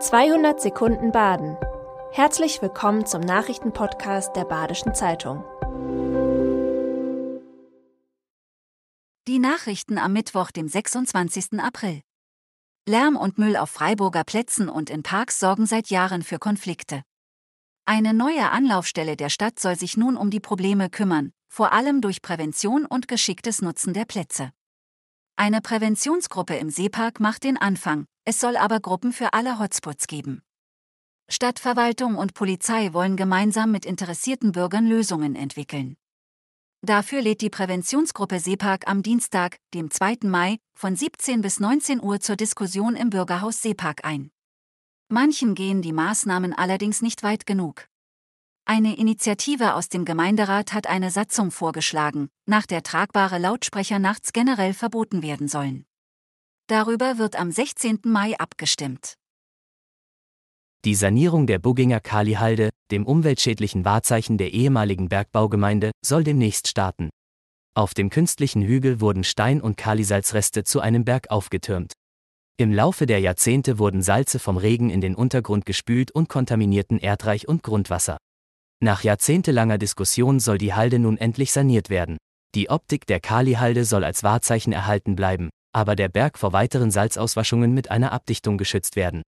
200 Sekunden Baden. Herzlich willkommen zum Nachrichtenpodcast der Badischen Zeitung. Die Nachrichten am Mittwoch, dem 26. April. Lärm und Müll auf Freiburger Plätzen und in Parks sorgen seit Jahren für Konflikte. Eine neue Anlaufstelle der Stadt soll sich nun um die Probleme kümmern, vor allem durch Prävention und geschicktes Nutzen der Plätze. Eine Präventionsgruppe im Seepark macht den Anfang, es soll aber Gruppen für alle Hotspots geben. Stadtverwaltung und Polizei wollen gemeinsam mit interessierten Bürgern Lösungen entwickeln. Dafür lädt die Präventionsgruppe Seepark am Dienstag, dem 2. Mai, von 17 bis 19 Uhr zur Diskussion im Bürgerhaus Seepark ein. Manchen gehen die Maßnahmen allerdings nicht weit genug. Eine Initiative aus dem Gemeinderat hat eine Satzung vorgeschlagen, nach der tragbare Lautsprecher nachts generell verboten werden sollen. Darüber wird am 16. Mai abgestimmt. Die Sanierung der Bugginger Kalihalde, dem umweltschädlichen Wahrzeichen der ehemaligen Bergbaugemeinde, soll demnächst starten. Auf dem künstlichen Hügel wurden Stein- und Kalisalzreste zu einem Berg aufgetürmt. Im Laufe der Jahrzehnte wurden Salze vom Regen in den Untergrund gespült und kontaminierten Erdreich und Grundwasser. Nach jahrzehntelanger Diskussion soll die Halde nun endlich saniert werden. Die Optik der Kalihalde soll als Wahrzeichen erhalten bleiben, aber der Berg vor weiteren Salzauswaschungen mit einer Abdichtung geschützt werden.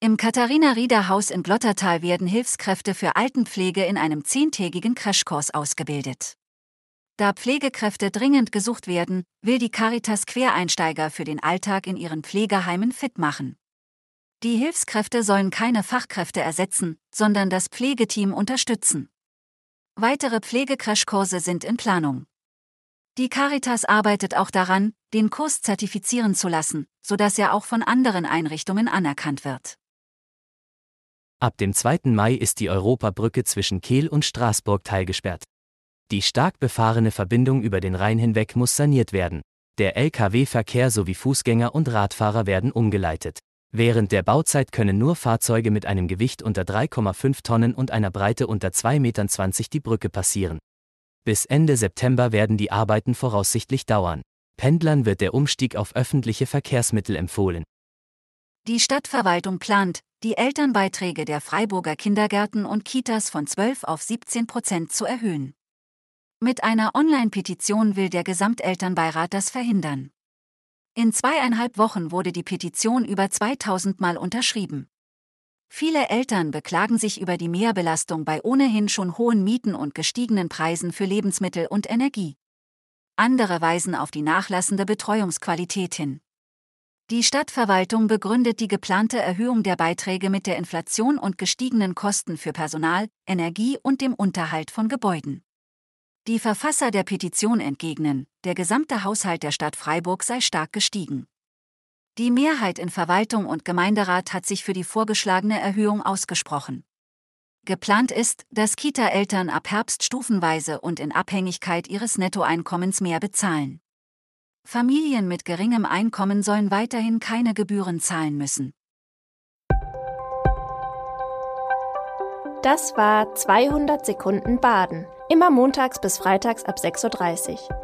Im Katharina-Rieder-Haus in Glottertal werden Hilfskräfte für Altenpflege in einem zehntägigen Crashkurs ausgebildet. Da Pflegekräfte dringend gesucht werden, will die Caritas Quereinsteiger für den Alltag in ihren Pflegeheimen fit machen. Die Hilfskräfte sollen keine Fachkräfte ersetzen, sondern das Pflegeteam unterstützen. Weitere Pflegecrashkurse sind in Planung. Die Caritas arbeitet auch daran, den Kurs zertifizieren zu lassen, sodass er auch von anderen Einrichtungen anerkannt wird. Ab dem 2. Mai ist die Europabrücke zwischen Kehl und Straßburg teilgesperrt. Die stark befahrene Verbindung über den Rhein hinweg muss saniert werden. Der Lkw-Verkehr sowie Fußgänger und Radfahrer werden umgeleitet. Während der Bauzeit können nur Fahrzeuge mit einem Gewicht unter 3,5 Tonnen und einer Breite unter 2,20 Metern die Brücke passieren. Bis Ende September werden die Arbeiten voraussichtlich dauern. Pendlern wird der Umstieg auf öffentliche Verkehrsmittel empfohlen. Die Stadtverwaltung plant, die Elternbeiträge der Freiburger Kindergärten und Kitas von 12 auf 17 Prozent zu erhöhen. Mit einer Online-Petition will der Gesamtelternbeirat das verhindern. In zweieinhalb Wochen wurde die Petition über 2000 Mal unterschrieben. Viele Eltern beklagen sich über die Mehrbelastung bei ohnehin schon hohen Mieten und gestiegenen Preisen für Lebensmittel und Energie. Andere weisen auf die nachlassende Betreuungsqualität hin. Die Stadtverwaltung begründet die geplante Erhöhung der Beiträge mit der Inflation und gestiegenen Kosten für Personal, Energie und dem Unterhalt von Gebäuden. Die Verfasser der Petition entgegnen, der gesamte Haushalt der Stadt Freiburg sei stark gestiegen. Die Mehrheit in Verwaltung und Gemeinderat hat sich für die vorgeschlagene Erhöhung ausgesprochen. Geplant ist, dass Kita-Eltern ab Herbst stufenweise und in Abhängigkeit ihres Nettoeinkommens mehr bezahlen. Familien mit geringem Einkommen sollen weiterhin keine Gebühren zahlen müssen. Das war 200 Sekunden Baden. Immer montags bis freitags ab 6.30 Uhr.